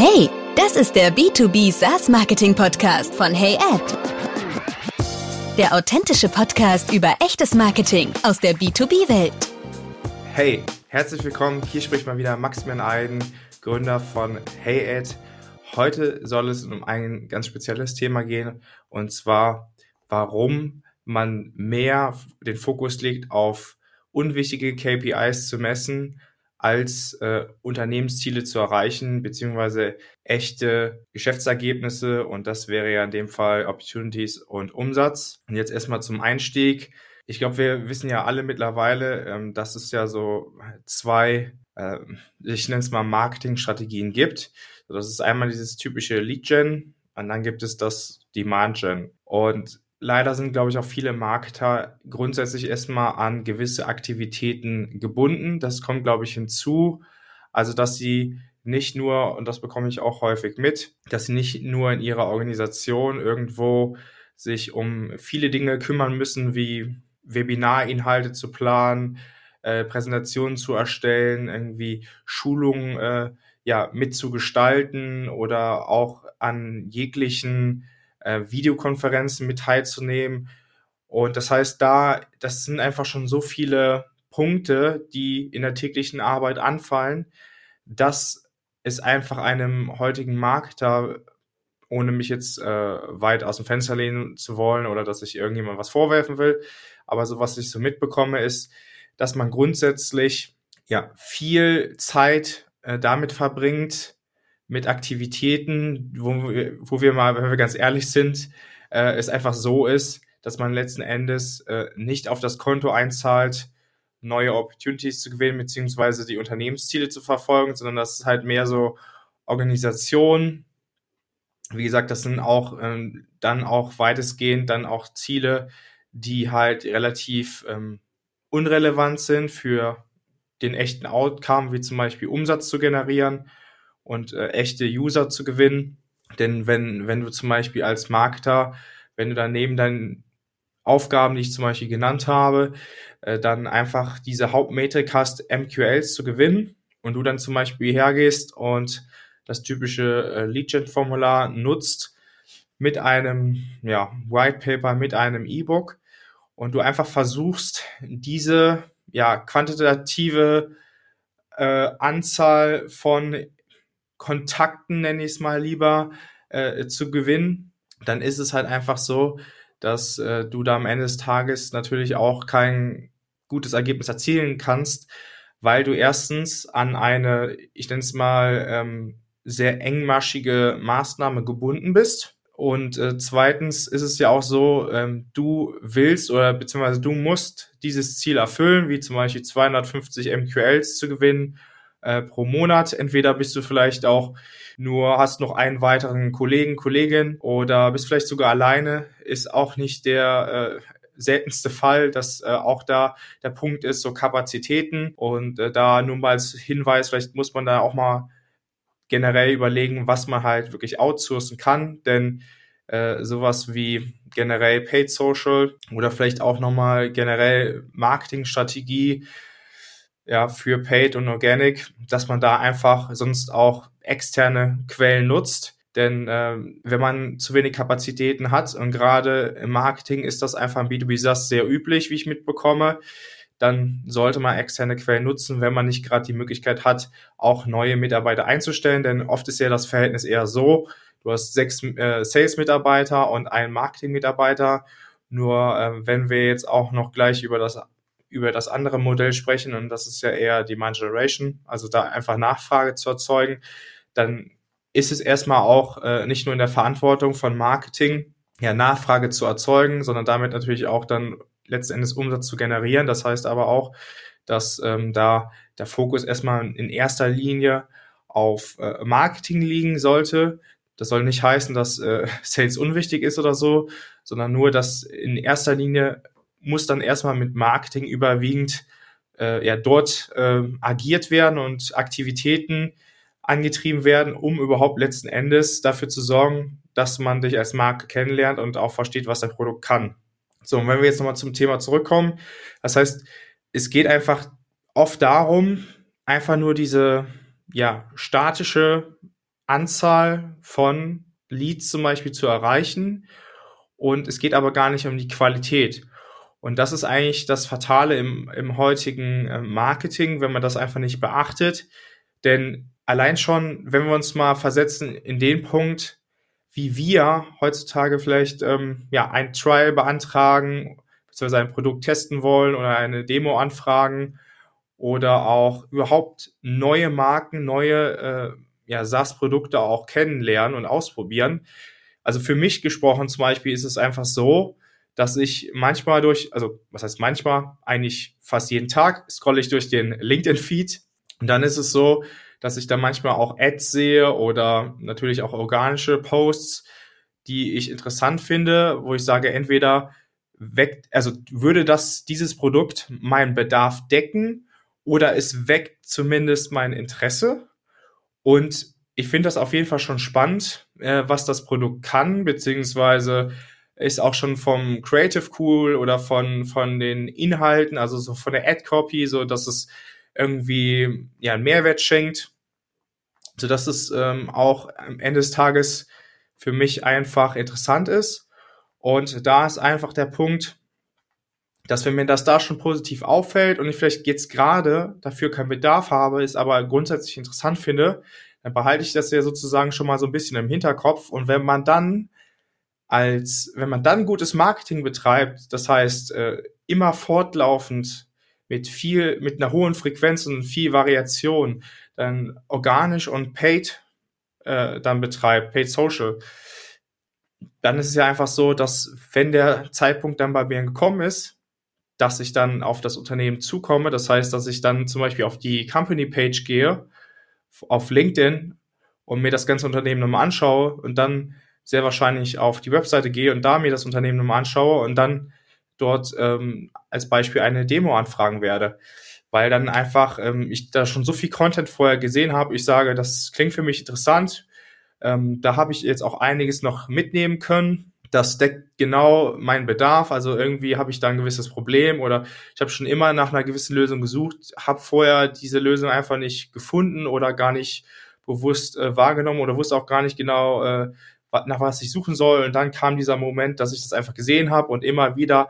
Hey, das ist der B2B SaaS Marketing Podcast von HeyAd. Der authentische Podcast über echtes Marketing aus der B2B-Welt. Hey, herzlich willkommen. Hier spricht mal wieder Maximilian Eiden, Gründer von HeyAd. Heute soll es um ein ganz spezielles Thema gehen und zwar, warum man mehr den Fokus legt auf unwichtige KPIs zu messen als äh, Unternehmensziele zu erreichen, beziehungsweise echte Geschäftsergebnisse. Und das wäre ja in dem Fall Opportunities und Umsatz. Und jetzt erstmal zum Einstieg. Ich glaube, wir wissen ja alle mittlerweile, ähm, dass es ja so zwei, äh, ich nenne es mal Marketingstrategien gibt. Das ist einmal dieses typische Lead-Gen und dann gibt es das Demand-Gen. Und leider sind, glaube ich, auch viele Marketer grundsätzlich erstmal an gewisse Aktivitäten gebunden. Das kommt, glaube ich, hinzu. Also, dass sie nicht nur, und das bekomme ich auch häufig mit, dass sie nicht nur in ihrer Organisation irgendwo sich um viele Dinge kümmern müssen, wie Webinarinhalte zu planen, äh, Präsentationen zu erstellen, irgendwie Schulungen äh, ja mitzugestalten oder auch an jeglichen äh, Videokonferenzen mit teilzunehmen. Und das heißt, da, das sind einfach schon so viele Punkte, die in der täglichen Arbeit anfallen, dass es einfach einem heutigen Marketer, ohne mich jetzt äh, weit aus dem Fenster lehnen zu wollen oder dass ich irgendjemand was vorwerfen will, aber so was ich so mitbekomme, ist, dass man grundsätzlich ja viel Zeit äh, damit verbringt, mit Aktivitäten, wo wir, wo wir mal, wenn wir ganz ehrlich sind, äh, es einfach so ist, dass man letzten Endes äh, nicht auf das Konto einzahlt, neue Opportunities zu gewinnen, beziehungsweise die Unternehmensziele zu verfolgen, sondern das ist halt mehr so Organisation. Wie gesagt, das sind auch ähm, dann auch weitestgehend dann auch Ziele, die halt relativ ähm, unrelevant sind für den echten Outcome, wie zum Beispiel Umsatz zu generieren und äh, echte User zu gewinnen. Denn wenn, wenn du zum Beispiel als Marketer, wenn du daneben deinen Aufgaben, die ich zum Beispiel genannt habe, äh, dann einfach diese Hauptmetrik hast, MQLs zu gewinnen und du dann zum Beispiel hergehst und das typische äh, Lead-Gen-Formular nutzt mit einem ja, White Paper, mit einem E-Book und du einfach versuchst, diese ja, quantitative äh, Anzahl von Kontakten, nenne ich es mal lieber, äh, zu gewinnen, dann ist es halt einfach so, dass äh, du da am Ende des Tages natürlich auch kein gutes Ergebnis erzielen kannst, weil du erstens an eine, ich nenne es mal, ähm, sehr engmaschige Maßnahme gebunden bist. Und äh, zweitens ist es ja auch so, ähm, du willst oder beziehungsweise du musst dieses Ziel erfüllen, wie zum Beispiel 250 MQLs zu gewinnen äh, pro Monat. Entweder bist du vielleicht auch nur, hast noch einen weiteren Kollegen, Kollegin oder bist vielleicht sogar alleine. Ist auch nicht der äh, seltenste Fall, dass äh, auch da der Punkt ist, so Kapazitäten. Und äh, da nur mal als Hinweis, vielleicht muss man da auch mal generell überlegen, was man halt wirklich outsourcen kann, denn äh, sowas wie generell Paid Social oder vielleicht auch nochmal generell Marketingstrategie ja, für Paid und Organic, dass man da einfach sonst auch externe Quellen nutzt. Denn äh, wenn man zu wenig Kapazitäten hat und gerade im Marketing ist das einfach im B2B SaaS sehr üblich, wie ich mitbekomme, dann sollte man externe Quellen nutzen, wenn man nicht gerade die Möglichkeit hat, auch neue Mitarbeiter einzustellen. Denn oft ist ja das Verhältnis eher so, du hast sechs äh, Sales-Mitarbeiter und einen Marketing-Mitarbeiter. Nur äh, wenn wir jetzt auch noch gleich über das über das andere Modell sprechen und das ist ja eher Demand Generation, also da einfach Nachfrage zu erzeugen, dann ist es erstmal auch äh, nicht nur in der Verantwortung von Marketing, ja, Nachfrage zu erzeugen, sondern damit natürlich auch dann letzten Endes Umsatz zu generieren. Das heißt aber auch, dass ähm, da der Fokus erstmal in erster Linie auf äh, Marketing liegen sollte. Das soll nicht heißen, dass äh, Sales unwichtig ist oder so, sondern nur, dass in erster Linie muss dann erstmal mit Marketing überwiegend äh, ja dort äh, agiert werden und Aktivitäten angetrieben werden, um überhaupt letzten Endes dafür zu sorgen, dass man dich als Marke kennenlernt und auch versteht, was dein Produkt kann. So, und wenn wir jetzt nochmal zum Thema zurückkommen, das heißt, es geht einfach oft darum, einfach nur diese ja, statische Anzahl von Leads zum Beispiel zu erreichen. Und es geht aber gar nicht um die Qualität. Und das ist eigentlich das Fatale im, im heutigen äh, Marketing, wenn man das einfach nicht beachtet. Denn allein schon, wenn wir uns mal versetzen in den Punkt, wie wir heutzutage vielleicht ähm, ja ein Trial beantragen, beziehungsweise ein Produkt testen wollen oder eine Demo anfragen oder auch überhaupt neue Marken, neue äh, ja, SaaS-Produkte auch kennenlernen und ausprobieren. Also für mich gesprochen zum Beispiel ist es einfach so, dass ich manchmal durch, also was heißt manchmal, eigentlich fast jeden Tag scrolle ich durch den LinkedIn-Feed und dann ist es so, dass ich da manchmal auch Ads sehe oder natürlich auch organische Posts, die ich interessant finde, wo ich sage, entweder weg, also würde das, dieses Produkt meinen Bedarf decken oder es weckt zumindest mein Interesse. Und ich finde das auf jeden Fall schon spannend, äh, was das Produkt kann, beziehungsweise ist auch schon vom Creative cool oder von, von den Inhalten, also so von der Ad-Copy, so dass es irgendwie ja einen Mehrwert schenkt, so dass es ähm, auch am Ende des Tages für mich einfach interessant ist. Und da ist einfach der Punkt, dass wenn mir das da schon positiv auffällt und ich vielleicht jetzt gerade dafür keinen Bedarf habe, ist aber grundsätzlich interessant finde, dann behalte ich das ja sozusagen schon mal so ein bisschen im Hinterkopf. Und wenn man dann als, wenn man dann gutes Marketing betreibt, das heißt, äh, immer fortlaufend mit viel, mit einer hohen Frequenz und viel Variation, dann organisch und paid äh, dann betreibt, paid social, dann ist es ja einfach so, dass wenn der Zeitpunkt dann bei mir gekommen ist, dass ich dann auf das Unternehmen zukomme. Das heißt, dass ich dann zum Beispiel auf die Company Page gehe, auf LinkedIn und mir das ganze Unternehmen nochmal anschaue und dann sehr wahrscheinlich auf die Webseite gehe und da mir das Unternehmen nochmal anschaue und dann dort ähm, als Beispiel eine Demo anfragen werde. Weil dann einfach ähm, ich da schon so viel Content vorher gesehen habe, ich sage, das klingt für mich interessant. Ähm, da habe ich jetzt auch einiges noch mitnehmen können. Das deckt genau meinen Bedarf. Also irgendwie habe ich da ein gewisses Problem oder ich habe schon immer nach einer gewissen Lösung gesucht, habe vorher diese Lösung einfach nicht gefunden oder gar nicht bewusst äh, wahrgenommen oder wusste auch gar nicht genau, äh, nach was ich suchen soll. Und dann kam dieser Moment, dass ich das einfach gesehen habe und immer wieder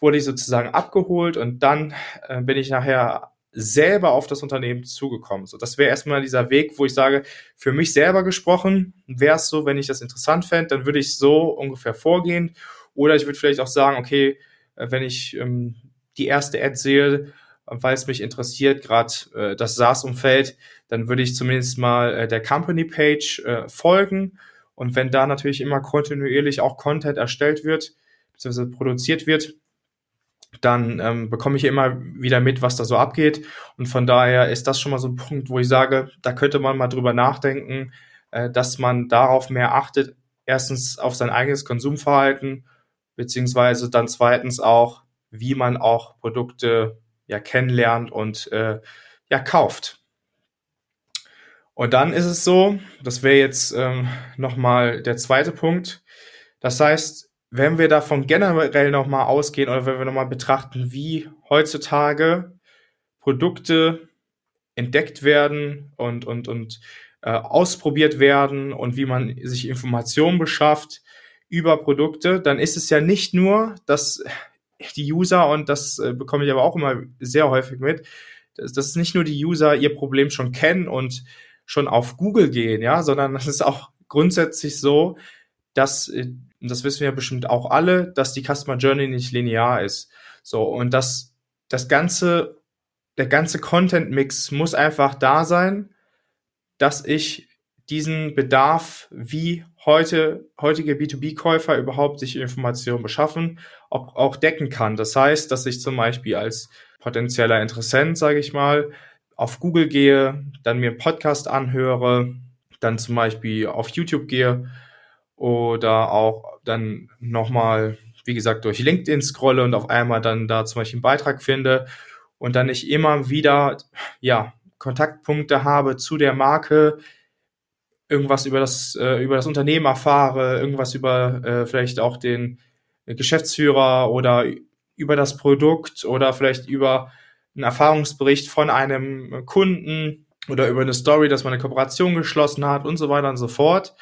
wurde ich sozusagen abgeholt und dann äh, bin ich nachher selber auf das Unternehmen zugekommen. So, das wäre erstmal dieser Weg, wo ich sage, für mich selber gesprochen, wäre es so, wenn ich das interessant fände, dann würde ich so ungefähr vorgehen. Oder ich würde vielleicht auch sagen, okay, äh, wenn ich ähm, die erste Ad sehe, weil es mich interessiert, gerade äh, das SaaS-Umfeld, dann würde ich zumindest mal äh, der Company-Page äh, folgen und wenn da natürlich immer kontinuierlich auch Content erstellt wird, beziehungsweise produziert wird, dann ähm, bekomme ich immer wieder mit, was da so abgeht. Und von daher ist das schon mal so ein Punkt, wo ich sage, da könnte man mal drüber nachdenken, äh, dass man darauf mehr achtet. Erstens auf sein eigenes Konsumverhalten, beziehungsweise dann zweitens auch, wie man auch Produkte ja kennenlernt und äh, ja kauft. Und dann ist es so, das wäre jetzt ähm, nochmal der zweite Punkt. Das heißt, wenn wir davon generell nochmal ausgehen oder wenn wir nochmal betrachten, wie heutzutage Produkte entdeckt werden und, und, und äh, ausprobiert werden und wie man sich Informationen beschafft über Produkte, dann ist es ja nicht nur, dass die User, und das äh, bekomme ich aber auch immer sehr häufig mit, dass, dass nicht nur die User ihr Problem schon kennen und schon auf Google gehen, ja, sondern es ist auch grundsätzlich so, dass, äh, das wissen wir bestimmt auch alle, dass die Customer Journey nicht linear ist. So, und das, das ganze, der ganze Content Mix muss einfach da sein, dass ich diesen Bedarf, wie heute, heutige B2B-Käufer überhaupt sich Informationen beschaffen, auch, auch decken kann. Das heißt, dass ich zum Beispiel als potenzieller Interessent, sage ich mal, auf Google gehe, dann mir einen Podcast anhöre, dann zum Beispiel auf YouTube gehe oder auch dann nochmal, wie gesagt, durch LinkedIn scrolle und auf einmal dann da zum Beispiel einen Beitrag finde und dann ich immer wieder, ja, Kontaktpunkte habe zu der Marke, irgendwas über das, äh, über das Unternehmen erfahre, irgendwas über äh, vielleicht auch den Geschäftsführer oder über das Produkt oder vielleicht über einen Erfahrungsbericht von einem Kunden oder über eine Story, dass man eine Kooperation geschlossen hat und so weiter und so fort.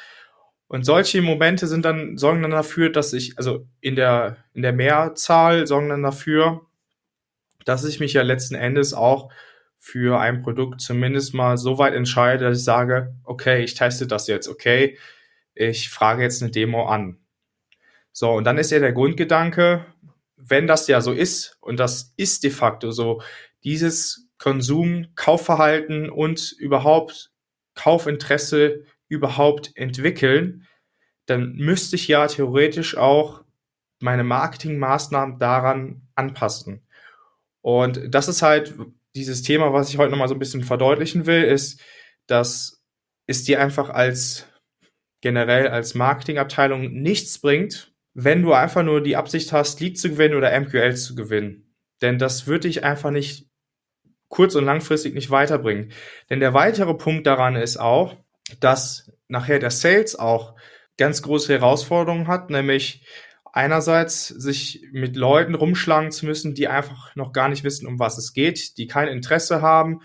Und solche Momente sind dann, sorgen dann dafür, dass ich, also in der, in der Mehrzahl sorgen dann dafür, dass ich mich ja letzten Endes auch für ein Produkt zumindest mal so weit entscheide, dass ich sage, okay, ich teste das jetzt, okay, ich frage jetzt eine Demo an. So, und dann ist ja der Grundgedanke, wenn das ja so ist, und das ist de facto so, dieses Konsum, Kaufverhalten und überhaupt Kaufinteresse überhaupt entwickeln, dann müsste ich ja theoretisch auch meine Marketingmaßnahmen daran anpassen. Und das ist halt dieses Thema, was ich heute nochmal so ein bisschen verdeutlichen will, ist, dass es dir einfach als generell als Marketingabteilung nichts bringt, wenn du einfach nur die Absicht hast, Lead zu gewinnen oder MQL zu gewinnen. Denn das würde dich einfach nicht kurz- und langfristig nicht weiterbringen. Denn der weitere Punkt daran ist auch, dass nachher der Sales auch ganz große Herausforderungen hat, nämlich einerseits sich mit Leuten rumschlagen zu müssen, die einfach noch gar nicht wissen, um was es geht, die kein Interesse haben,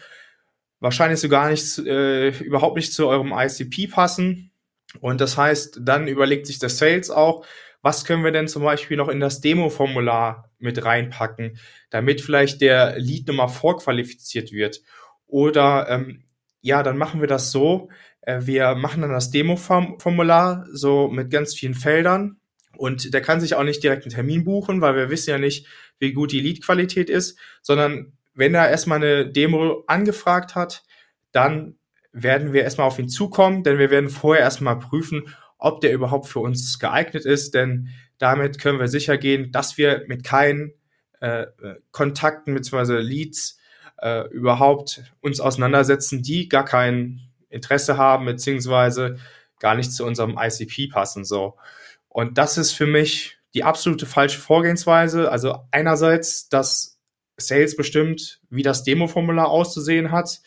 wahrscheinlich sogar nicht, äh, überhaupt nicht zu eurem ICP passen. Und das heißt, dann überlegt sich der Sales auch, was können wir denn zum Beispiel noch in das Demo-Formular mit reinpacken, damit vielleicht der Lead nochmal vorqualifiziert wird. Oder ähm, ja, dann machen wir das so, äh, wir machen dann das Demo-Formular so mit ganz vielen Feldern und der kann sich auch nicht direkt einen Termin buchen, weil wir wissen ja nicht, wie gut die Lead-Qualität ist, sondern wenn er erstmal eine Demo angefragt hat, dann werden wir erstmal auf ihn zukommen, denn wir werden vorher erstmal prüfen, ob der überhaupt für uns geeignet ist, denn damit können wir sicher gehen, dass wir mit keinen äh, Kontakten bzw. Leads äh, überhaupt uns auseinandersetzen, die gar kein Interesse haben beziehungsweise gar nicht zu unserem ICP passen. So. Und das ist für mich die absolute falsche Vorgehensweise. Also einerseits, dass Sales bestimmt, wie das Demo-Formular auszusehen hat,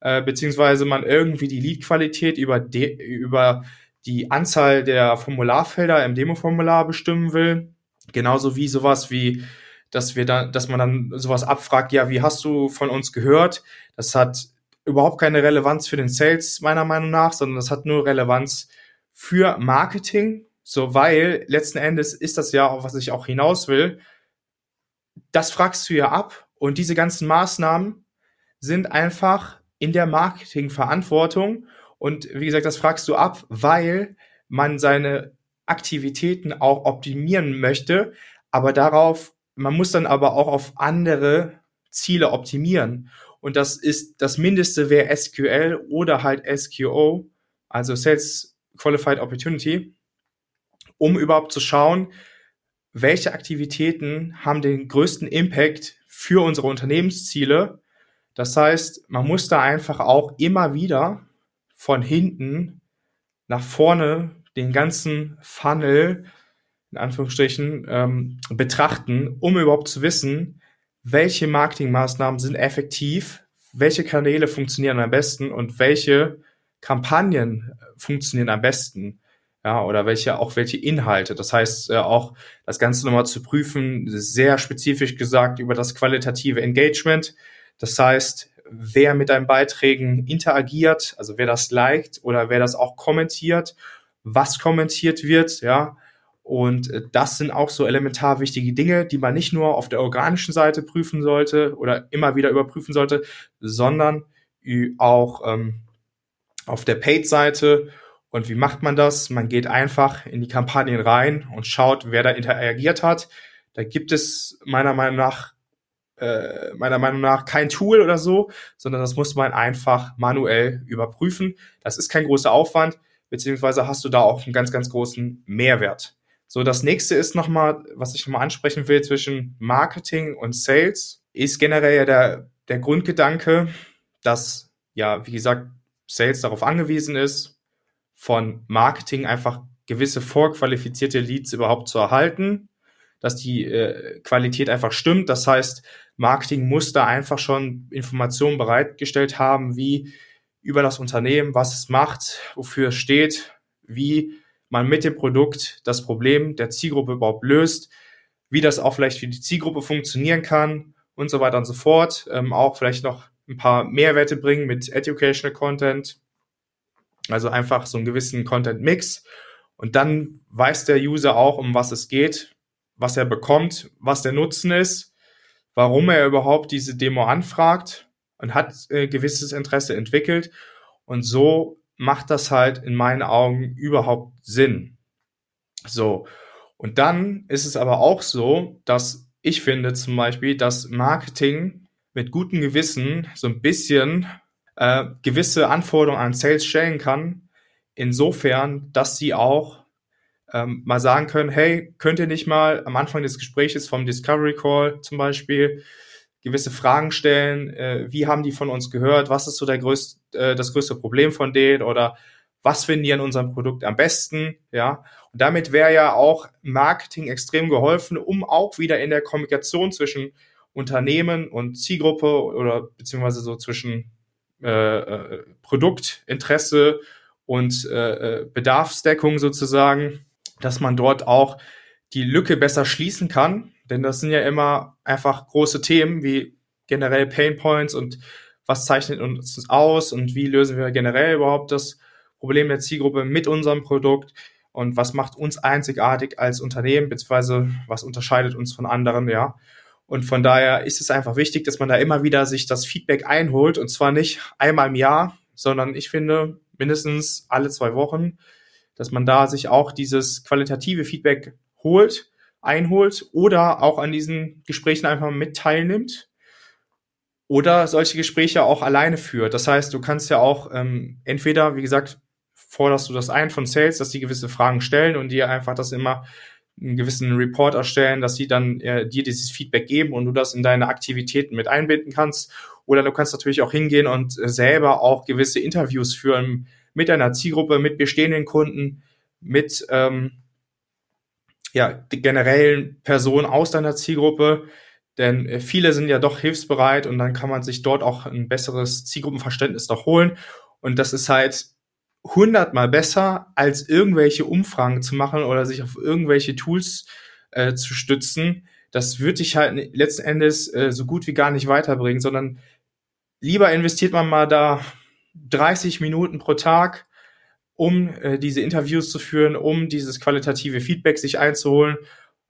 äh, beziehungsweise man irgendwie die Lead-Qualität über, über die Anzahl der Formularfelder im Demo-Formular bestimmen will. Genauso wie sowas wie, dass wir dann, dass man dann sowas abfragt, ja, wie hast du von uns gehört? Das hat überhaupt keine Relevanz für den Sales, meiner Meinung nach, sondern das hat nur Relevanz für Marketing. So, weil letzten Endes ist das ja, auf was ich auch hinaus will. Das fragst du ja ab und diese ganzen Maßnahmen sind einfach in der Marketingverantwortung und wie gesagt, das fragst du ab, weil man seine Aktivitäten auch optimieren möchte, aber darauf, man muss dann aber auch auf andere Ziele optimieren. Und das ist, das Mindeste wäre SQL oder halt SQO, also Sales Qualified Opportunity, um überhaupt zu schauen, welche Aktivitäten haben den größten Impact für unsere Unternehmensziele. Das heißt, man muss da einfach auch immer wieder von hinten nach vorne den ganzen Funnel in Anführungsstrichen ähm, betrachten, um überhaupt zu wissen, welche Marketingmaßnahmen sind effektiv, welche Kanäle funktionieren am besten und welche Kampagnen funktionieren am besten. Ja, oder welche, auch welche Inhalte. Das heißt, äh, auch das Ganze nochmal zu prüfen, sehr spezifisch gesagt über das qualitative Engagement. Das heißt, wer mit deinen Beiträgen interagiert, also wer das liked oder wer das auch kommentiert, was kommentiert wird, ja. Und äh, das sind auch so elementar wichtige Dinge, die man nicht nur auf der organischen Seite prüfen sollte oder immer wieder überprüfen sollte, sondern auch ähm, auf der Paid-Seite. Und wie macht man das? Man geht einfach in die Kampagnen rein und schaut, wer da interagiert hat. Da gibt es meiner Meinung nach äh, meiner Meinung nach kein Tool oder so, sondern das muss man einfach manuell überprüfen. Das ist kein großer Aufwand, beziehungsweise hast du da auch einen ganz, ganz großen Mehrwert. So, das nächste ist nochmal, was ich nochmal ansprechen will zwischen Marketing und Sales, ist generell ja der, der Grundgedanke, dass, ja, wie gesagt, Sales darauf angewiesen ist, von Marketing einfach gewisse vorqualifizierte Leads überhaupt zu erhalten, dass die äh, Qualität einfach stimmt. Das heißt, Marketing muss da einfach schon Informationen bereitgestellt haben, wie über das Unternehmen, was es macht, wofür es steht, wie man mit dem Produkt das Problem der Zielgruppe überhaupt löst, wie das auch vielleicht für die Zielgruppe funktionieren kann und so weiter und so fort. Ähm, auch vielleicht noch ein paar Mehrwerte bringen mit Educational Content. Also einfach so einen gewissen Content Mix. Und dann weiß der User auch, um was es geht, was er bekommt, was der Nutzen ist, warum er überhaupt diese Demo anfragt und hat äh, gewisses Interesse entwickelt. Und so macht das halt in meinen Augen überhaupt Sinn. So. Und dann ist es aber auch so, dass ich finde zum Beispiel, dass Marketing mit gutem Gewissen so ein bisschen äh, gewisse Anforderungen an Sales stellen kann, insofern, dass sie auch ähm, mal sagen können, hey, könnt ihr nicht mal am Anfang des Gesprächs vom Discovery Call zum Beispiel gewisse Fragen stellen, äh, wie haben die von uns gehört, was ist so der größte, äh, das größte Problem von denen oder was finden die an unserem Produkt am besten, ja. Und damit wäre ja auch Marketing extrem geholfen, um auch wieder in der Kommunikation zwischen Unternehmen und Zielgruppe oder beziehungsweise so zwischen äh, äh, Produktinteresse und äh, äh, Bedarfsdeckung sozusagen, dass man dort auch die Lücke besser schließen kann. Denn das sind ja immer einfach große Themen wie generell Pain Points und was zeichnet uns aus und wie lösen wir generell überhaupt das Problem der Zielgruppe mit unserem Produkt und was macht uns einzigartig als Unternehmen, beziehungsweise was unterscheidet uns von anderen, ja. Und von daher ist es einfach wichtig, dass man da immer wieder sich das Feedback einholt und zwar nicht einmal im Jahr, sondern ich finde mindestens alle zwei Wochen, dass man da sich auch dieses qualitative Feedback holt, einholt oder auch an diesen Gesprächen einfach mit teilnimmt oder solche Gespräche auch alleine führt. Das heißt, du kannst ja auch ähm, entweder, wie gesagt, forderst du das ein von Sales, dass die gewisse Fragen stellen und dir einfach das immer einen gewissen Report erstellen, dass sie dann äh, dir dieses Feedback geben und du das in deine Aktivitäten mit einbinden kannst. Oder du kannst natürlich auch hingehen und äh, selber auch gewisse Interviews führen mit deiner Zielgruppe, mit bestehenden Kunden, mit ähm, ja, generellen Personen aus deiner Zielgruppe. Denn äh, viele sind ja doch hilfsbereit und dann kann man sich dort auch ein besseres Zielgruppenverständnis noch holen. Und das ist halt hundertmal besser, als irgendwelche Umfragen zu machen oder sich auf irgendwelche Tools äh, zu stützen. Das würde dich halt letzten Endes äh, so gut wie gar nicht weiterbringen, sondern lieber investiert man mal da 30 Minuten pro Tag, um äh, diese Interviews zu führen, um dieses qualitative Feedback sich einzuholen,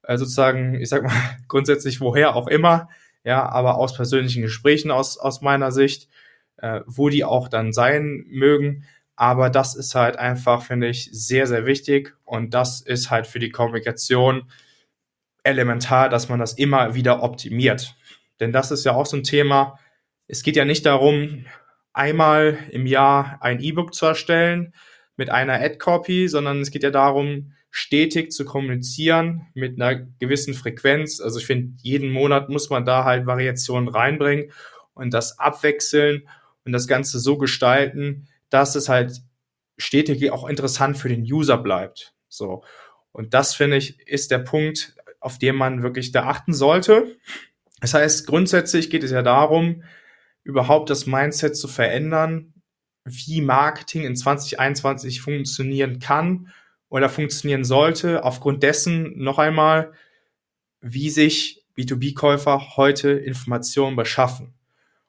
äh, sozusagen, ich sag mal, grundsätzlich woher auch immer, ja, aber aus persönlichen Gesprächen aus, aus meiner Sicht, äh, wo die auch dann sein mögen, aber das ist halt einfach, finde ich, sehr, sehr wichtig. Und das ist halt für die Kommunikation elementar, dass man das immer wieder optimiert. Denn das ist ja auch so ein Thema. Es geht ja nicht darum, einmal im Jahr ein E-Book zu erstellen mit einer Ad-Copy, sondern es geht ja darum, stetig zu kommunizieren mit einer gewissen Frequenz. Also ich finde, jeden Monat muss man da halt Variationen reinbringen und das abwechseln und das Ganze so gestalten, dass es halt stetig auch interessant für den User bleibt. So. Und das finde ich ist der Punkt, auf den man wirklich da achten sollte. Das heißt, grundsätzlich geht es ja darum, überhaupt das Mindset zu verändern, wie Marketing in 2021 funktionieren kann oder funktionieren sollte, aufgrund dessen noch einmal, wie sich B2B-Käufer heute Informationen beschaffen.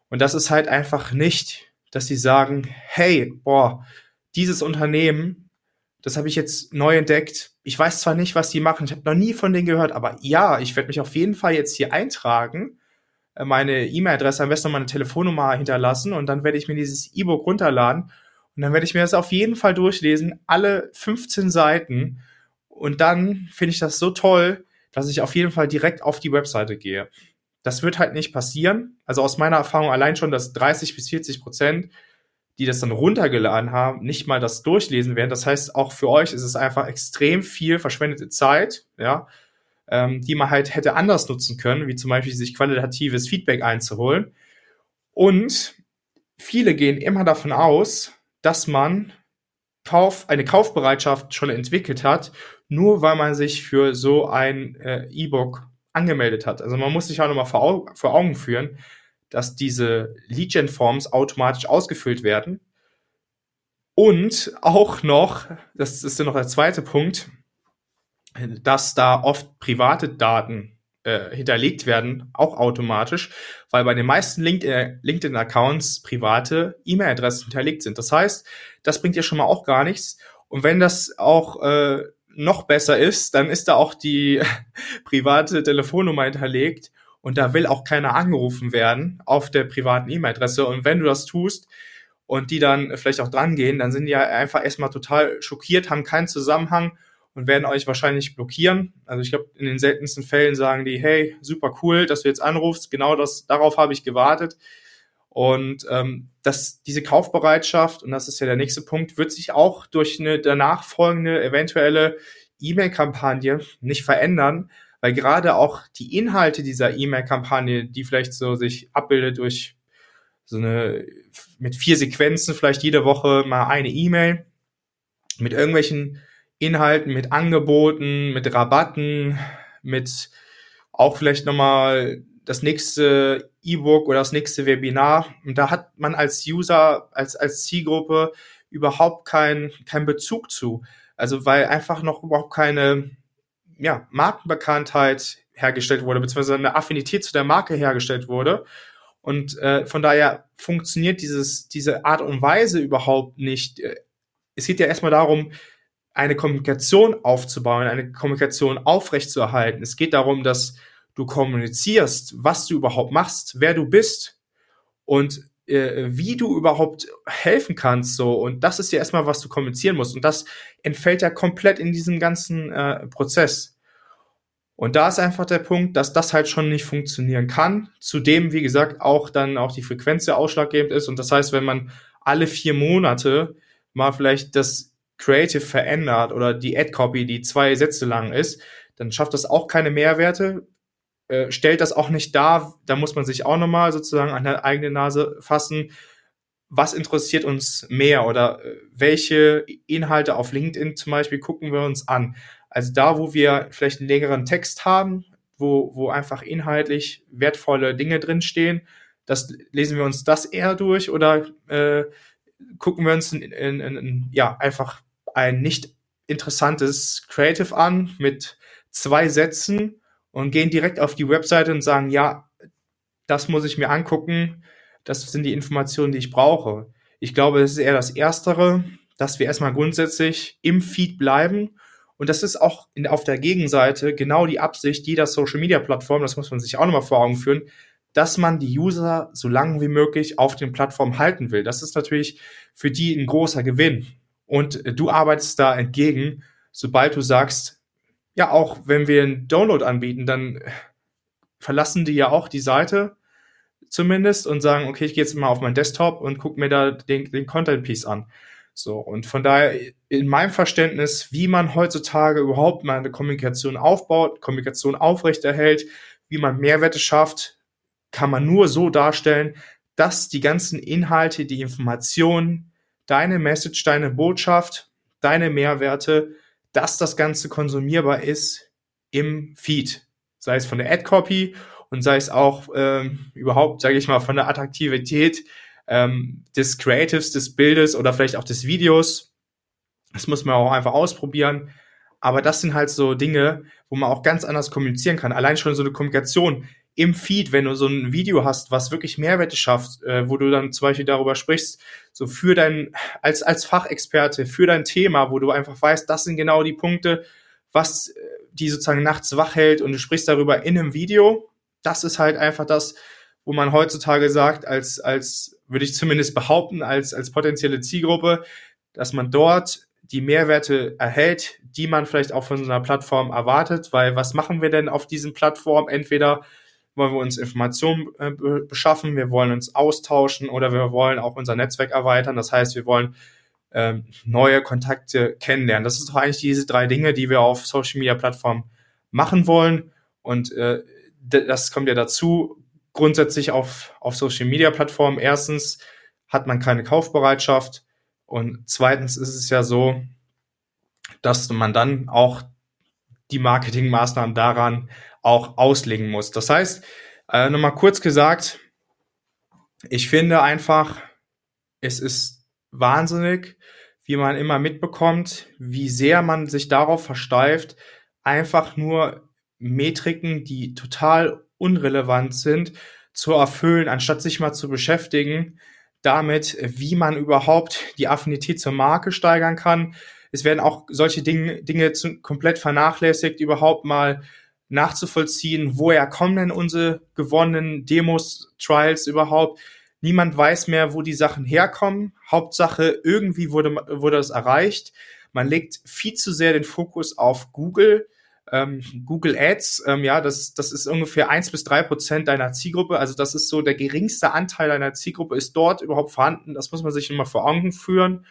Und das ist halt einfach nicht dass sie sagen, hey, boah, dieses Unternehmen, das habe ich jetzt neu entdeckt. Ich weiß zwar nicht, was die machen, ich habe noch nie von denen gehört, aber ja, ich werde mich auf jeden Fall jetzt hier eintragen, meine E-Mail-Adresse, am besten meine Telefonnummer hinterlassen und dann werde ich mir dieses E-Book runterladen und dann werde ich mir das auf jeden Fall durchlesen, alle 15 Seiten und dann finde ich das so toll, dass ich auf jeden Fall direkt auf die Webseite gehe. Das wird halt nicht passieren. Also aus meiner Erfahrung allein schon, dass 30 bis 40 Prozent, die das dann runtergeladen haben, nicht mal das durchlesen werden. Das heißt, auch für euch ist es einfach extrem viel verschwendete Zeit, ja, ähm, die man halt hätte anders nutzen können, wie zum Beispiel sich qualitatives Feedback einzuholen. Und viele gehen immer davon aus, dass man Kauf, eine Kaufbereitschaft schon entwickelt hat, nur weil man sich für so ein äh, E-Book angemeldet hat. Also man muss sich auch nochmal vor, vor Augen führen, dass diese Lead-Gen-Forms automatisch ausgefüllt werden. Und auch noch, das ist ja noch der zweite Punkt, dass da oft private Daten äh, hinterlegt werden, auch automatisch, weil bei den meisten LinkedIn-Accounts private E-Mail-Adressen hinterlegt sind. Das heißt, das bringt ja schon mal auch gar nichts. Und wenn das auch äh, noch besser ist, dann ist da auch die private Telefonnummer hinterlegt und da will auch keiner angerufen werden auf der privaten E-Mail-Adresse. Und wenn du das tust und die dann vielleicht auch dran gehen, dann sind die ja einfach erstmal total schockiert, haben keinen Zusammenhang und werden euch wahrscheinlich blockieren. Also ich glaube, in den seltensten Fällen sagen die, hey, super cool, dass du jetzt anrufst, genau das, darauf habe ich gewartet. Und ähm, dass diese Kaufbereitschaft, und das ist ja der nächste Punkt, wird sich auch durch eine danach folgende eventuelle E-Mail-Kampagne nicht verändern, weil gerade auch die Inhalte dieser E-Mail-Kampagne, die vielleicht so sich abbildet durch so eine mit vier Sequenzen, vielleicht jede Woche mal eine E-Mail mit irgendwelchen Inhalten, mit Angeboten, mit Rabatten, mit auch vielleicht nochmal das nächste E-Book oder das nächste Webinar. Und da hat man als User, als, als Zielgruppe überhaupt keinen kein Bezug zu. Also weil einfach noch überhaupt keine ja, Markenbekanntheit hergestellt wurde, beziehungsweise eine Affinität zu der Marke hergestellt wurde. Und äh, von daher funktioniert dieses, diese Art und Weise überhaupt nicht. Es geht ja erstmal darum, eine Kommunikation aufzubauen, eine Kommunikation aufrechtzuerhalten. Es geht darum, dass du kommunizierst, was du überhaupt machst, wer du bist und äh, wie du überhaupt helfen kannst. So und das ist ja erstmal, was du kommunizieren musst und das entfällt ja komplett in diesem ganzen äh, Prozess. Und da ist einfach der Punkt, dass das halt schon nicht funktionieren kann. Zudem, wie gesagt, auch dann auch die Frequenz ja ausschlaggebend ist. Und das heißt, wenn man alle vier Monate mal vielleicht das Creative verändert oder die Ad-Copy, die zwei Sätze lang ist, dann schafft das auch keine Mehrwerte, äh, stellt das auch nicht dar. Da muss man sich auch nochmal sozusagen an der eigenen Nase fassen. Was interessiert uns mehr oder äh, welche Inhalte auf LinkedIn zum Beispiel gucken wir uns an? Also da, wo wir vielleicht einen längeren Text haben, wo, wo einfach inhaltlich wertvolle Dinge drinstehen, das lesen wir uns das eher durch oder äh, gucken wir uns in, in, in, ja, einfach ein nicht interessantes Creative an mit zwei Sätzen und gehen direkt auf die Webseite und sagen, ja, das muss ich mir angucken, das sind die Informationen, die ich brauche. Ich glaube, es ist eher das Erstere, dass wir erstmal grundsätzlich im Feed bleiben. Und das ist auch in, auf der Gegenseite genau die Absicht jeder Social Media Plattform, das muss man sich auch nochmal vor Augen führen, dass man die User so lange wie möglich auf den Plattformen halten will. Das ist natürlich für die ein großer Gewinn. Und du arbeitest da entgegen, sobald du sagst, ja, auch wenn wir einen Download anbieten, dann verlassen die ja auch die Seite zumindest und sagen, okay, ich gehe jetzt mal auf meinen Desktop und gucke mir da den, den Content Piece an. So, und von daher, in meinem Verständnis, wie man heutzutage überhaupt mal eine Kommunikation aufbaut, Kommunikation aufrechterhält, wie man Mehrwerte schafft, kann man nur so darstellen, dass die ganzen Inhalte, die Informationen, deine Message, deine Botschaft, deine Mehrwerte, dass das Ganze konsumierbar ist im Feed. Sei es von der Ad-Copy und sei es auch ähm, überhaupt, sage ich mal, von der Attraktivität ähm, des Creatives, des Bildes oder vielleicht auch des Videos. Das muss man auch einfach ausprobieren. Aber das sind halt so Dinge, wo man auch ganz anders kommunizieren kann. Allein schon so eine Kommunikation im Feed, wenn du so ein Video hast, was wirklich Mehrwerte schafft, äh, wo du dann zum Beispiel darüber sprichst, so für dein, als, als Fachexperte, für dein Thema, wo du einfach weißt, das sind genau die Punkte, was äh, die sozusagen nachts wach hält und du sprichst darüber in einem Video. Das ist halt einfach das, wo man heutzutage sagt, als, als, würde ich zumindest behaupten, als, als potenzielle Zielgruppe, dass man dort die Mehrwerte erhält, die man vielleicht auch von so einer Plattform erwartet, weil was machen wir denn auf diesen Plattformen? Entweder wollen wir uns Informationen äh, beschaffen, wir wollen uns austauschen oder wir wollen auch unser Netzwerk erweitern. Das heißt, wir wollen ähm, neue Kontakte kennenlernen. Das ist doch eigentlich diese drei Dinge, die wir auf Social Media Plattformen machen wollen. Und äh, das kommt ja dazu. Grundsätzlich auf, auf Social Media Plattformen. Erstens hat man keine Kaufbereitschaft. Und zweitens ist es ja so, dass man dann auch die Marketingmaßnahmen daran auch auslegen muss. Das heißt, äh, nochmal kurz gesagt, ich finde einfach, es ist wahnsinnig, wie man immer mitbekommt, wie sehr man sich darauf versteift, einfach nur Metriken, die total unrelevant sind, zu erfüllen, anstatt sich mal zu beschäftigen damit, wie man überhaupt die Affinität zur Marke steigern kann. Es werden auch solche Dinge, Dinge zu, komplett vernachlässigt, überhaupt mal nachzuvollziehen, woher kommen denn unsere gewonnenen Demos, Trials überhaupt. Niemand weiß mehr, wo die Sachen herkommen. Hauptsache, irgendwie wurde, wurde das erreicht. Man legt viel zu sehr den Fokus auf Google ähm, Google Ads, ähm, ja, das, das ist ungefähr eins bis drei Prozent deiner Zielgruppe. Also das ist so der geringste Anteil deiner Zielgruppe ist dort überhaupt vorhanden. Das muss man sich immer vor Augen führen.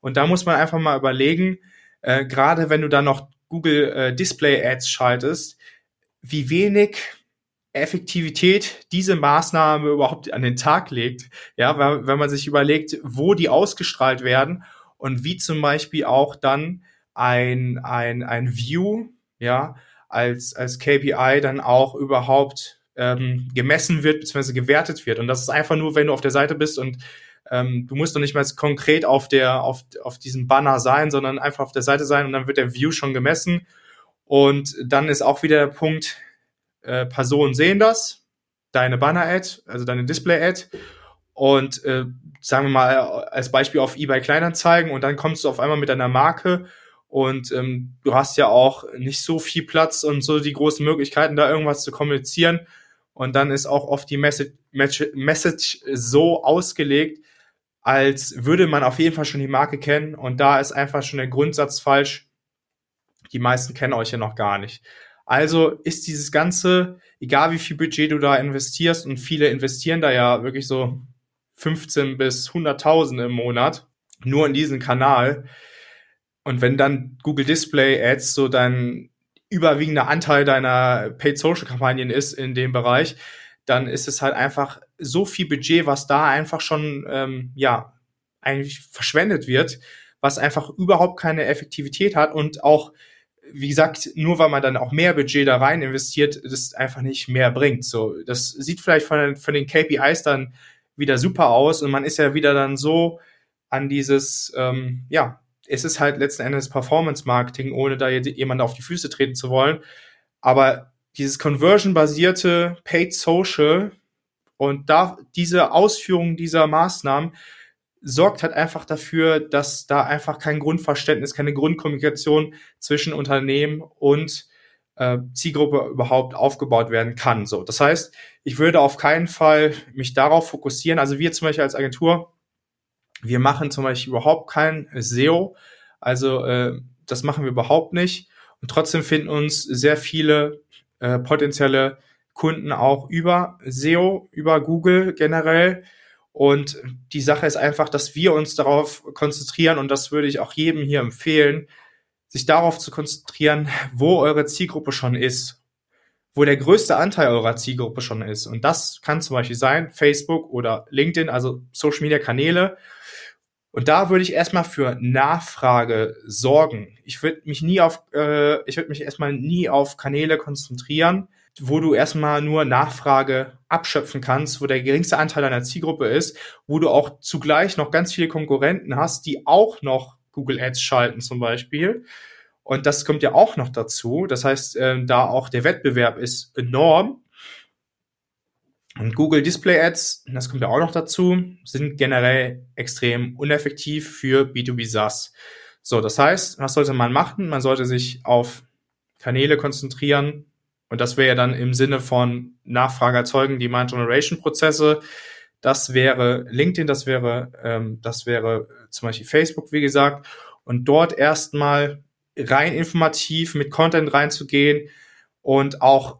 Und da muss man einfach mal überlegen, äh, gerade wenn du dann noch Google äh, Display Ads schaltest, wie wenig Effektivität diese Maßnahme überhaupt an den Tag legt. Ja, wenn, wenn man sich überlegt, wo die ausgestrahlt werden und wie zum Beispiel auch dann ein, ein, ein View ja, als, als KPI dann auch überhaupt ähm, gemessen wird bzw. gewertet wird. Und das ist einfach nur, wenn du auf der Seite bist und ähm, du musst doch nicht mal konkret auf der, auf, auf diesem Banner sein, sondern einfach auf der Seite sein und dann wird der View schon gemessen. Und dann ist auch wieder der Punkt, äh, Personen sehen das, deine Banner-Ad, also deine Display-Ad und äh, sagen wir mal als Beispiel auf eBay Kleinanzeigen und dann kommst du auf einmal mit deiner Marke und ähm, du hast ja auch nicht so viel Platz und so die großen Möglichkeiten, da irgendwas zu kommunizieren. Und dann ist auch oft die Message, Message so ausgelegt, als würde man auf jeden Fall schon die Marke kennen. Und da ist einfach schon der Grundsatz falsch. Die meisten kennen euch ja noch gar nicht. Also ist dieses Ganze, egal wie viel Budget du da investierst, und viele investieren da ja wirklich so 15 bis 100.000 im Monat, nur in diesen Kanal, und wenn dann Google Display Ads so dein überwiegender Anteil deiner Paid Social Kampagnen ist in dem Bereich, dann ist es halt einfach so viel Budget, was da einfach schon, ähm, ja, eigentlich verschwendet wird, was einfach überhaupt keine Effektivität hat und auch, wie gesagt, nur weil man dann auch mehr Budget da rein investiert, das einfach nicht mehr bringt. So, das sieht vielleicht von, den, von den KPIs dann wieder super aus und man ist ja wieder dann so an dieses, ähm, ja, es ist halt letzten Endes Performance-Marketing, ohne da jemand auf die Füße treten zu wollen. Aber dieses Conversion-basierte Paid Social und da diese Ausführung dieser Maßnahmen sorgt halt einfach dafür, dass da einfach kein Grundverständnis, keine Grundkommunikation zwischen Unternehmen und äh, Zielgruppe überhaupt aufgebaut werden kann. So, das heißt, ich würde auf keinen Fall mich darauf fokussieren. Also wir zum Beispiel als Agentur wir machen zum Beispiel überhaupt kein SEO. Also äh, das machen wir überhaupt nicht. Und trotzdem finden uns sehr viele äh, potenzielle Kunden auch über SEO, über Google generell. Und die Sache ist einfach, dass wir uns darauf konzentrieren und das würde ich auch jedem hier empfehlen, sich darauf zu konzentrieren, wo eure Zielgruppe schon ist, wo der größte Anteil eurer Zielgruppe schon ist. Und das kann zum Beispiel sein Facebook oder LinkedIn, also Social Media Kanäle. Und da würde ich erstmal für Nachfrage sorgen. Ich würde mich nie auf, äh, ich würde mich erstmal nie auf Kanäle konzentrieren, wo du erstmal nur Nachfrage abschöpfen kannst, wo der geringste Anteil deiner Zielgruppe ist, wo du auch zugleich noch ganz viele Konkurrenten hast, die auch noch Google Ads schalten zum Beispiel. Und das kommt ja auch noch dazu. Das heißt, äh, da auch der Wettbewerb ist enorm. Und Google Display Ads, das kommt ja auch noch dazu, sind generell extrem uneffektiv für B2B SaaS. So, das heißt, was sollte man machen? Man sollte sich auf Kanäle konzentrieren. Und das wäre ja dann im Sinne von Nachfrage erzeugen, Demand Generation Prozesse. Das wäre LinkedIn, das wäre, ähm, das wäre zum Beispiel Facebook, wie gesagt. Und dort erstmal rein informativ mit Content reinzugehen und auch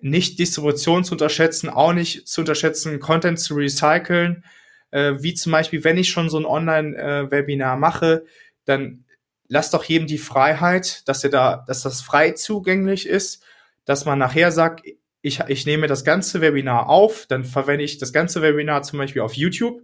nicht Distribution zu unterschätzen, auch nicht zu unterschätzen, Content zu recyceln. Äh, wie zum Beispiel, wenn ich schon so ein Online-Webinar mache, dann lass doch jedem die Freiheit, dass er da, dass das frei zugänglich ist, dass man nachher sagt, ich, ich nehme das ganze Webinar auf, dann verwende ich das ganze Webinar zum Beispiel auf YouTube,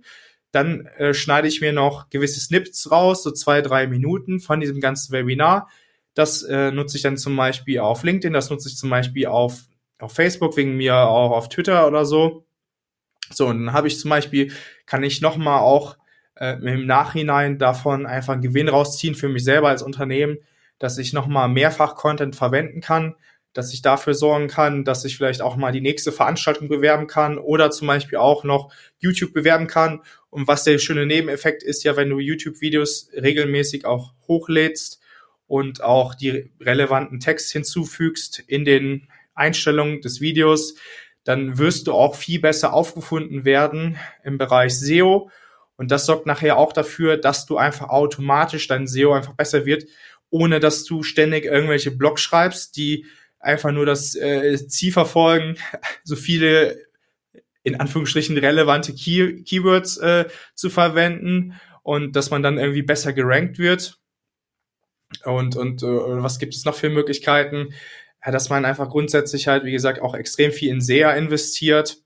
dann äh, schneide ich mir noch gewisse Snippets raus, so zwei, drei Minuten von diesem ganzen Webinar. Das äh, nutze ich dann zum Beispiel auf LinkedIn, das nutze ich zum Beispiel auf auf Facebook, wegen mir auch auf Twitter oder so. So, und dann habe ich zum Beispiel, kann ich nochmal auch äh, im Nachhinein davon einfach einen Gewinn rausziehen für mich selber als Unternehmen, dass ich nochmal mehrfach Content verwenden kann. Dass ich dafür sorgen kann, dass ich vielleicht auch mal die nächste Veranstaltung bewerben kann oder zum Beispiel auch noch YouTube bewerben kann. Und was der schöne Nebeneffekt ist ja, wenn du YouTube-Videos regelmäßig auch hochlädst und auch die relevanten Text hinzufügst in den Einstellungen des Videos, dann wirst du auch viel besser aufgefunden werden im Bereich SEO. Und das sorgt nachher auch dafür, dass du einfach automatisch dein SEO einfach besser wird, ohne dass du ständig irgendwelche Blogs schreibst, die einfach nur das äh, Ziel verfolgen, so viele in Anführungsstrichen relevante Key Keywords äh, zu verwenden und dass man dann irgendwie besser gerankt wird. Und, und äh, was gibt es noch für Möglichkeiten? Ja, dass man einfach grundsätzlich halt, wie gesagt, auch extrem viel in SEA investiert.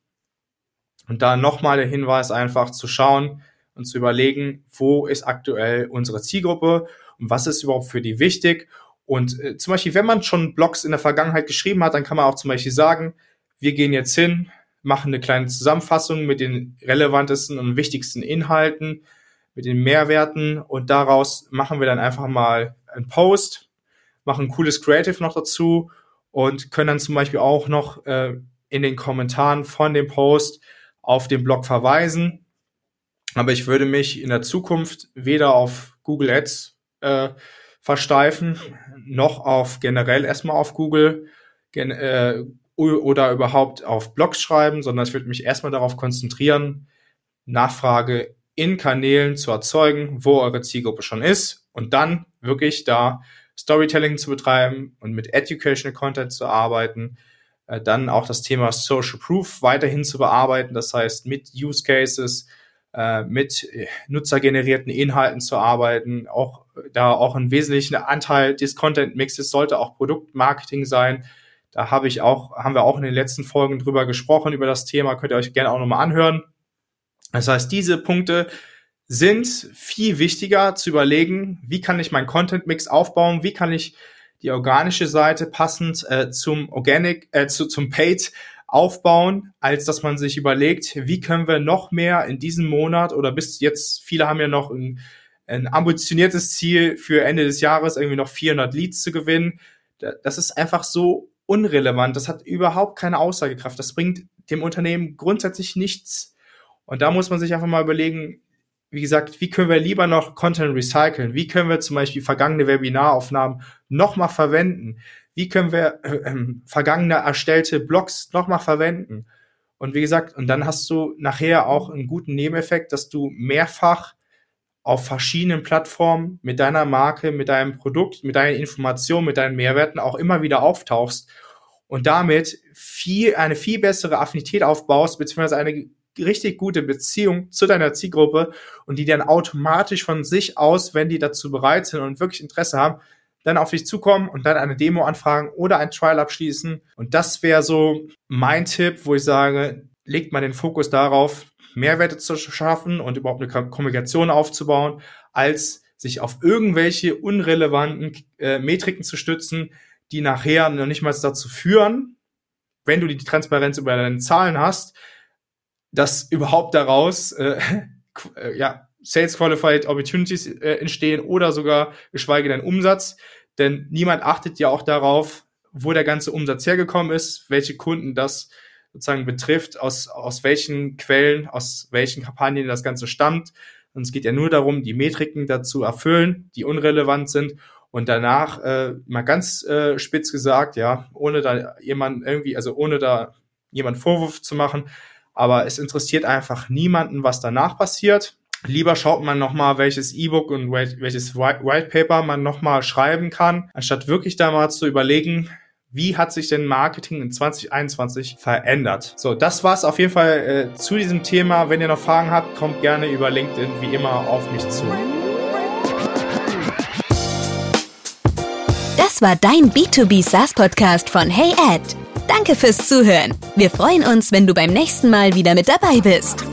Und da nochmal der Hinweis einfach zu schauen und zu überlegen, wo ist aktuell unsere Zielgruppe und was ist überhaupt für die wichtig und äh, zum Beispiel, wenn man schon Blogs in der Vergangenheit geschrieben hat, dann kann man auch zum Beispiel sagen, wir gehen jetzt hin, machen eine kleine Zusammenfassung mit den relevantesten und wichtigsten Inhalten, mit den Mehrwerten und daraus machen wir dann einfach mal einen Post, machen ein cooles Creative noch dazu und können dann zum Beispiel auch noch äh, in den Kommentaren von dem Post auf den Blog verweisen. Aber ich würde mich in der Zukunft weder auf Google Ads äh, versteifen, noch auf generell erstmal auf Google gen, äh, oder überhaupt auf Blogs schreiben, sondern ich würde mich erstmal darauf konzentrieren, Nachfrage in Kanälen zu erzeugen, wo eure Zielgruppe schon ist und dann wirklich da Storytelling zu betreiben und mit Educational Content zu arbeiten, äh, dann auch das Thema Social Proof weiterhin zu bearbeiten, das heißt mit Use Cases, äh, mit nutzergenerierten Inhalten zu arbeiten, auch da auch ein wesentlicher Anteil des Content Mixes sollte auch Produktmarketing sein. Da habe ich auch, haben wir auch in den letzten Folgen drüber gesprochen, über das Thema, könnt ihr euch gerne auch nochmal anhören. Das heißt, diese Punkte sind viel wichtiger zu überlegen, wie kann ich meinen Content Mix aufbauen, wie kann ich die organische Seite passend äh, zum Organic, äh, zu, zum Paid aufbauen, als dass man sich überlegt, wie können wir noch mehr in diesem Monat oder bis jetzt, viele haben ja noch ein, ein ambitioniertes Ziel für Ende des Jahres, irgendwie noch 400 Leads zu gewinnen. Das ist einfach so unrelevant. Das hat überhaupt keine Aussagekraft. Das bringt dem Unternehmen grundsätzlich nichts. Und da muss man sich einfach mal überlegen, wie gesagt, wie können wir lieber noch Content recyceln? Wie können wir zum Beispiel vergangene Webinaraufnahmen nochmal verwenden? Wie können wir äh, äh, vergangene erstellte Blogs nochmal verwenden? Und wie gesagt, und dann hast du nachher auch einen guten Nebeneffekt, dass du mehrfach auf verschiedenen Plattformen mit deiner Marke, mit deinem Produkt, mit deinen Informationen, mit deinen Mehrwerten auch immer wieder auftauchst und damit viel, eine viel bessere Affinität aufbaust, beziehungsweise eine richtig gute Beziehung zu deiner Zielgruppe und die dann automatisch von sich aus, wenn die dazu bereit sind und wirklich Interesse haben, dann auf dich zukommen und dann eine Demo anfragen oder ein Trial abschließen. Und das wäre so mein Tipp, wo ich sage, legt mal den Fokus darauf, Mehrwerte zu schaffen und überhaupt eine Kommunikation aufzubauen, als sich auf irgendwelche unrelevanten äh, Metriken zu stützen, die nachher noch nicht mal dazu führen, wenn du die Transparenz über deine Zahlen hast, dass überhaupt daraus äh, äh, ja, Sales Qualified Opportunities äh, entstehen oder sogar geschweige denn Umsatz. Denn niemand achtet ja auch darauf, wo der ganze Umsatz hergekommen ist, welche Kunden das sozusagen betrifft, aus, aus welchen Quellen, aus welchen Kampagnen das Ganze stammt. Und es geht ja nur darum, die Metriken dazu erfüllen, die unrelevant sind. Und danach, äh, mal ganz äh, spitz gesagt, ja, ohne da jemand irgendwie, also ohne da jemand Vorwurf zu machen, aber es interessiert einfach niemanden, was danach passiert. Lieber schaut man nochmal, welches E-Book und welches White Paper man nochmal schreiben kann, anstatt wirklich da mal zu überlegen, wie hat sich denn Marketing in 2021 verändert? So, das war's auf jeden Fall äh, zu diesem Thema. Wenn ihr noch Fragen habt, kommt gerne über LinkedIn wie immer auf mich zu. Das war dein B2B SaaS Podcast von Hey Ed. Danke fürs Zuhören. Wir freuen uns, wenn du beim nächsten Mal wieder mit dabei bist.